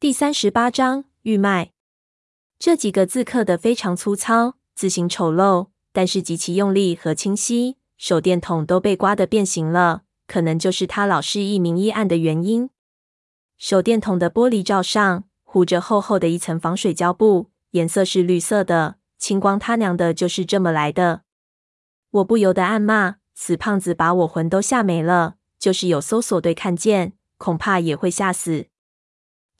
第三十八章玉麦。这几个字刻得非常粗糙，字形丑陋，但是极其用力和清晰。手电筒都被刮得变形了，可能就是它老是一明一暗的原因。手电筒的玻璃罩上糊着厚厚的一层防水胶布，颜色是绿色的。青光他娘的，就是这么来的！我不由得暗骂：死胖子，把我魂都吓没了。就是有搜索队看见，恐怕也会吓死。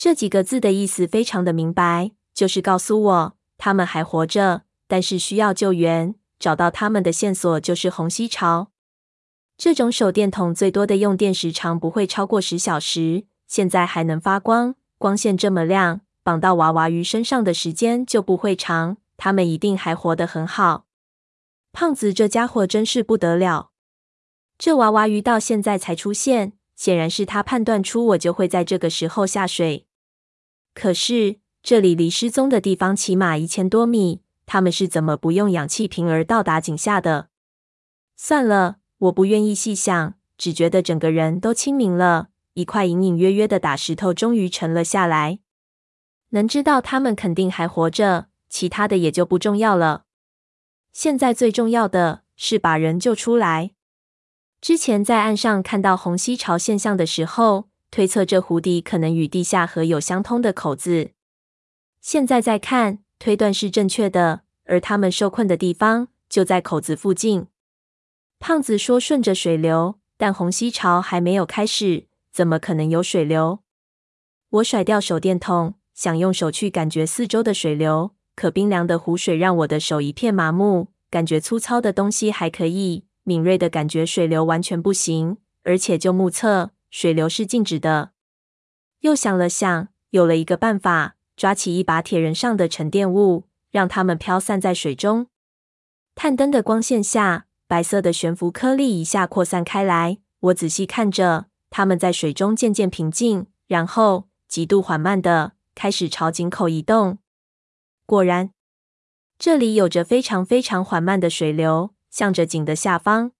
这几个字的意思非常的明白，就是告诉我他们还活着，但是需要救援。找到他们的线索就是虹吸潮。这种手电筒最多的用电时长不会超过十小时，现在还能发光，光线这么亮，绑到娃娃鱼身上的时间就不会长。他们一定还活得很好。胖子这家伙真是不得了，这娃娃鱼到现在才出现，显然是他判断出我就会在这个时候下水。可是这里离失踪的地方起码一千多米。他们是怎么不用氧气瓶而到达井下的？算了，我不愿意细想，只觉得整个人都清明了。一块隐隐约约的大石头终于沉了下来。能知道他们肯定还活着，其他的也就不重要了。现在最重要的是把人救出来。之前在岸上看到虹吸潮现象的时候，推测这湖底可能与地下河有相通的口子。现在再看。推断是正确的，而他们受困的地方就在口子附近。胖子说：“顺着水流，但虹吸潮还没有开始，怎么可能有水流？”我甩掉手电筒，想用手去感觉四周的水流，可冰凉的湖水让我的手一片麻木。感觉粗糙的东西还可以，敏锐的感觉水流完全不行，而且就目测，水流是静止的。又想了想，有了一个办法。抓起一把铁人上的沉淀物，让它们飘散在水中。探灯的光线下，白色的悬浮颗粒一下扩散开来。我仔细看着，它们在水中渐渐平静，然后极度缓慢地开始朝井口移动。果然，这里有着非常非常缓慢的水流，向着井的下方。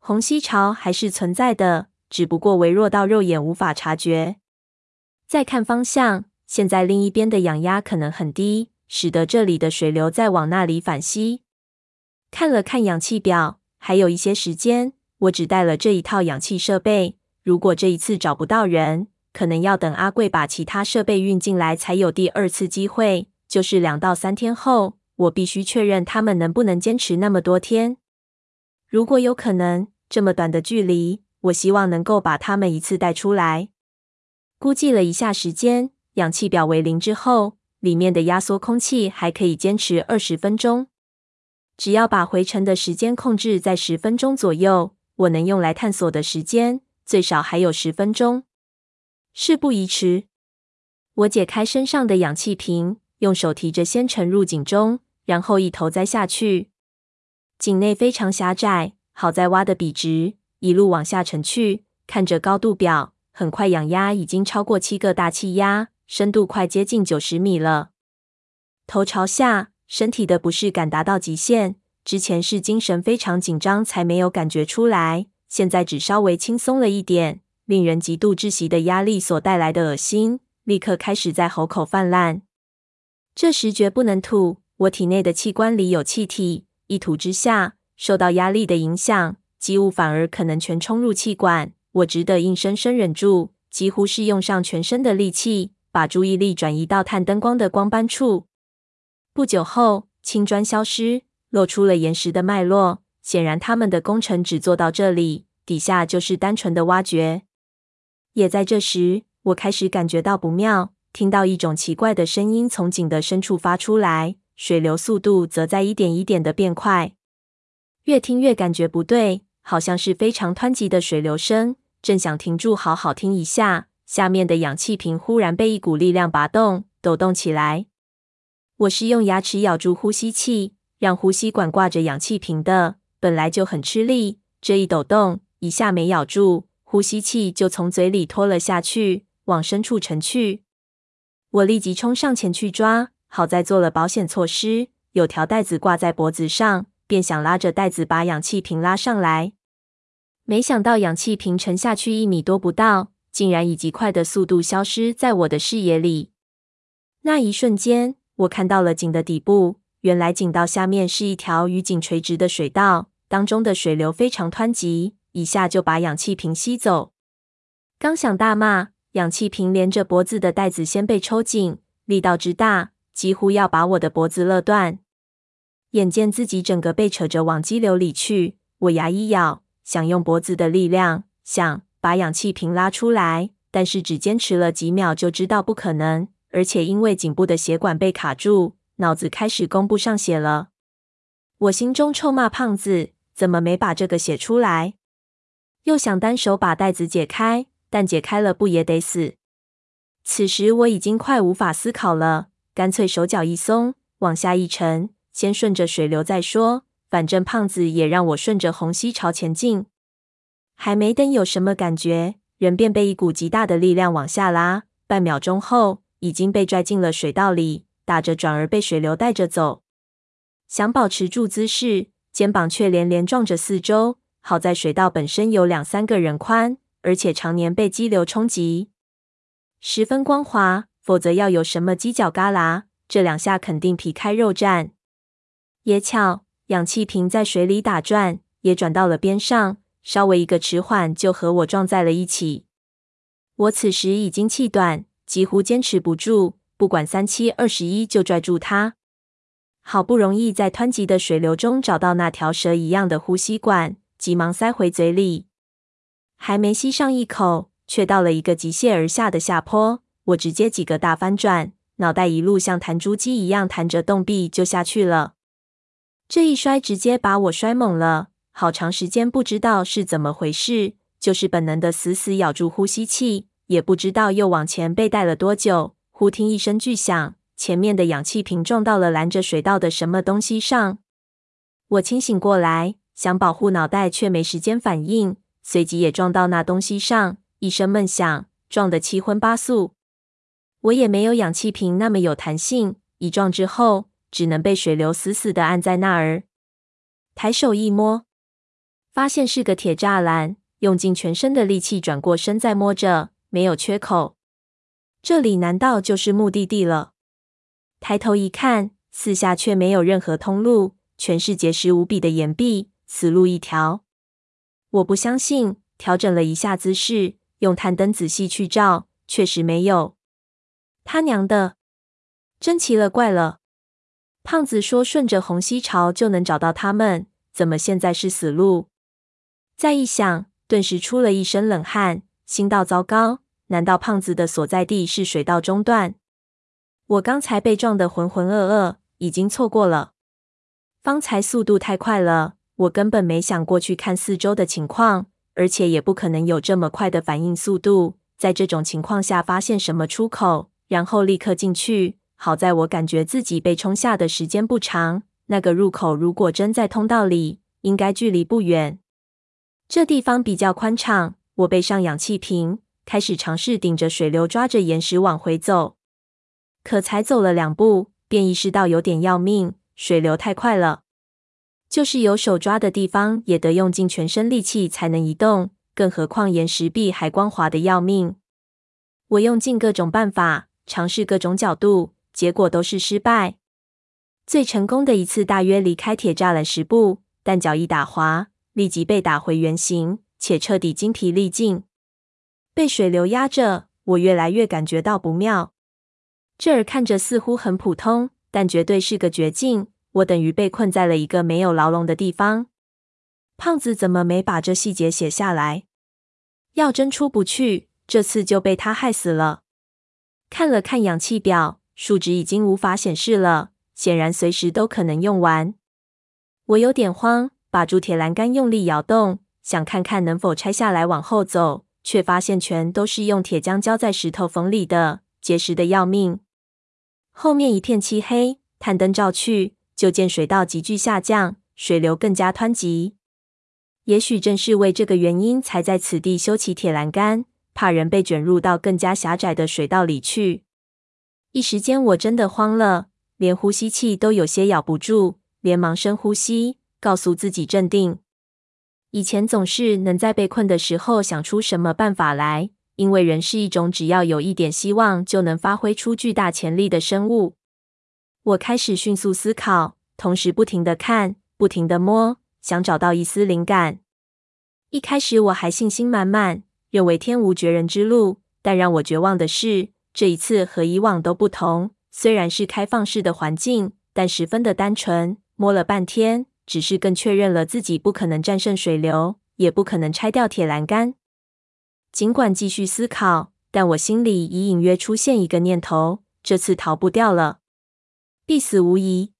虹吸潮还是存在的，只不过微弱到肉眼无法察觉。再看方向。现在另一边的氧压可能很低，使得这里的水流在往那里反吸。看了看氧气表，还有一些时间。我只带了这一套氧气设备，如果这一次找不到人，可能要等阿贵把其他设备运进来才有第二次机会，就是两到三天后。我必须确认他们能不能坚持那么多天。如果有可能，这么短的距离，我希望能够把他们一次带出来。估计了一下时间。氧气表为零之后，里面的压缩空气还可以坚持二十分钟。只要把回程的时间控制在十分钟左右，我能用来探索的时间最少还有十分钟。事不宜迟，我解开身上的氧气瓶，用手提着先沉入井中，然后一头栽下去。井内非常狭窄，好在挖得笔直，一路往下沉去。看着高度表，很快氧压已经超过七个大气压。深度快接近九十米了，头朝下，身体的不适感达到极限。之前是精神非常紧张才没有感觉出来，现在只稍微轻松了一点。令人极度窒息的压力所带来的恶心，立刻开始在喉口泛滥。这时绝不能吐，我体内的器官里有气体，一吐之下，受到压力的影响，机物反而可能全冲入气管。我只得硬生生忍住，几乎是用上全身的力气。把注意力转移到探灯光的光斑处。不久后，青砖消失，露出了岩石的脉络。显然，他们的工程只做到这里，底下就是单纯的挖掘。也在这时，我开始感觉到不妙，听到一种奇怪的声音从井的深处发出来，水流速度则在一点一点的变快。越听越感觉不对，好像是非常湍急的水流声。正想停住，好好听一下。下面的氧气瓶忽然被一股力量拔动，抖动起来。我是用牙齿咬住呼吸器，让呼吸管挂着氧气瓶的，本来就很吃力。这一抖动，一下没咬住，呼吸器就从嘴里拖了下去，往深处沉去。我立即冲上前去抓，好在做了保险措施，有条带子挂在脖子上，便想拉着袋子把氧气瓶拉上来。没想到氧气瓶沉下去一米多不到。竟然以极快的速度消失在我的视野里。那一瞬间，我看到了井的底部。原来井道下面是一条与井垂直的水道，当中的水流非常湍急，一下就把氧气瓶吸走。刚想大骂，氧气瓶连着脖子的带子先被抽紧，力道之大，几乎要把我的脖子勒断。眼见自己整个被扯着往激流里去，我牙一咬，想用脖子的力量，想把氧气瓶拉出来，但是只坚持了几秒就知道不可能，而且因为颈部的血管被卡住。脑子开始供不上血了，我心中臭骂胖子怎么没把这个写出来，又想单手把袋子解开，但解开了不也得死。此时我已经快无法思考了，干脆手脚一松，往下一沉，先顺着水流再说，反正胖子也让我顺着虹吸朝前进。还没等有什么感觉，人便被一股极大的力量往下拉，半秒钟后已经被拽进了水道里。打着转而被水流带着走，想保持住姿势，肩膀却连连撞着四周。好在水道本身有两三个人宽，而且常年被激流冲击，十分光滑。否则要有什么犄角旮旯，这两下肯定皮开肉绽。也巧，氧气瓶在水里打转，也转到了边上，稍微一个迟缓，就和我撞在了一起。我此时已经气短，几乎坚持不住。不管三七二十一，就拽住它。好不容易在湍急的水流中找到那条蛇一样的呼吸管，急忙塞回嘴里。还没吸上一口，却到了一个急泻而下的下坡。我直接几个大翻转，脑袋一路像弹珠机一样弹着洞壁就下去了。这一摔直接把我摔懵了，好长时间不知道是怎么回事，就是本能的死死咬住呼吸器，也不知道又往前被带了多久。忽听一声巨响，前面的氧气瓶撞到了拦着水道的什么东西上。我清醒过来，想保护脑袋，却没时间反应，随即也撞到那东西上，一声闷响，撞得七荤八素。我也没有氧气瓶那么有弹性，一撞之后，只能被水流死死的按在那儿。抬手一摸，发现是个铁栅栏，用尽全身的力气转过身再摸着，没有缺口。这里难道就是目的地了？抬头一看，四下却没有任何通路，全是结实无比的岩壁，死路一条。我不相信，调整了一下姿势，用探灯仔细去照，确实没有。他娘的，真奇了怪了！胖子说顺着虹吸潮就能找到他们，怎么现在是死路？再一想，顿时出了一身冷汗，心道糟糕。难道胖子的所在地是水道中段？我刚才被撞得浑浑噩噩，已经错过了。方才速度太快了，我根本没想过去看四周的情况，而且也不可能有这么快的反应速度。在这种情况下，发现什么出口，然后立刻进去。好在我感觉自己被冲下的时间不长，那个入口如果真在通道里，应该距离不远。这地方比较宽敞，我背上氧气瓶。开始尝试顶着水流，抓着岩石往回走，可才走了两步，便意识到有点要命，水流太快了。就是有手抓的地方，也得用尽全身力气才能移动，更何况岩石壁还光滑的要命。我用尽各种办法，尝试各种角度，结果都是失败。最成功的一次，大约离开铁栅栏十步，但脚一打滑，立即被打回原形，且彻底精疲力尽。被水流压着，我越来越感觉到不妙。这儿看着似乎很普通，但绝对是个绝境。我等于被困在了一个没有牢笼的地方。胖子怎么没把这细节写下来？要真出不去，这次就被他害死了。看了看氧气表，数值已经无法显示了，显然随时都可能用完。我有点慌，把铸铁栏杆用力摇动，想看看能否拆下来往后走。却发现全都是用铁浆浇在石头缝里的，结实的要命。后面一片漆黑，探灯照去，就见水道急剧下降，水流更加湍急。也许正是为这个原因，才在此地修起铁栏杆，怕人被卷入到更加狭窄的水道里去。一时间我真的慌了，连呼吸气都有些咬不住，连忙深呼吸，告诉自己镇定。以前总是能在被困的时候想出什么办法来，因为人是一种只要有一点希望就能发挥出巨大潜力的生物。我开始迅速思考，同时不停地看，不停地摸，想找到一丝灵感。一开始我还信心满满，认为天无绝人之路。但让我绝望的是，这一次和以往都不同。虽然是开放式的环境，但十分的单纯。摸了半天，只是更确认了自己不可能战胜水流，也不可能拆掉铁栏杆。尽管继续思考，但我心里已隐约出现一个念头：这次逃不掉了，必死无疑。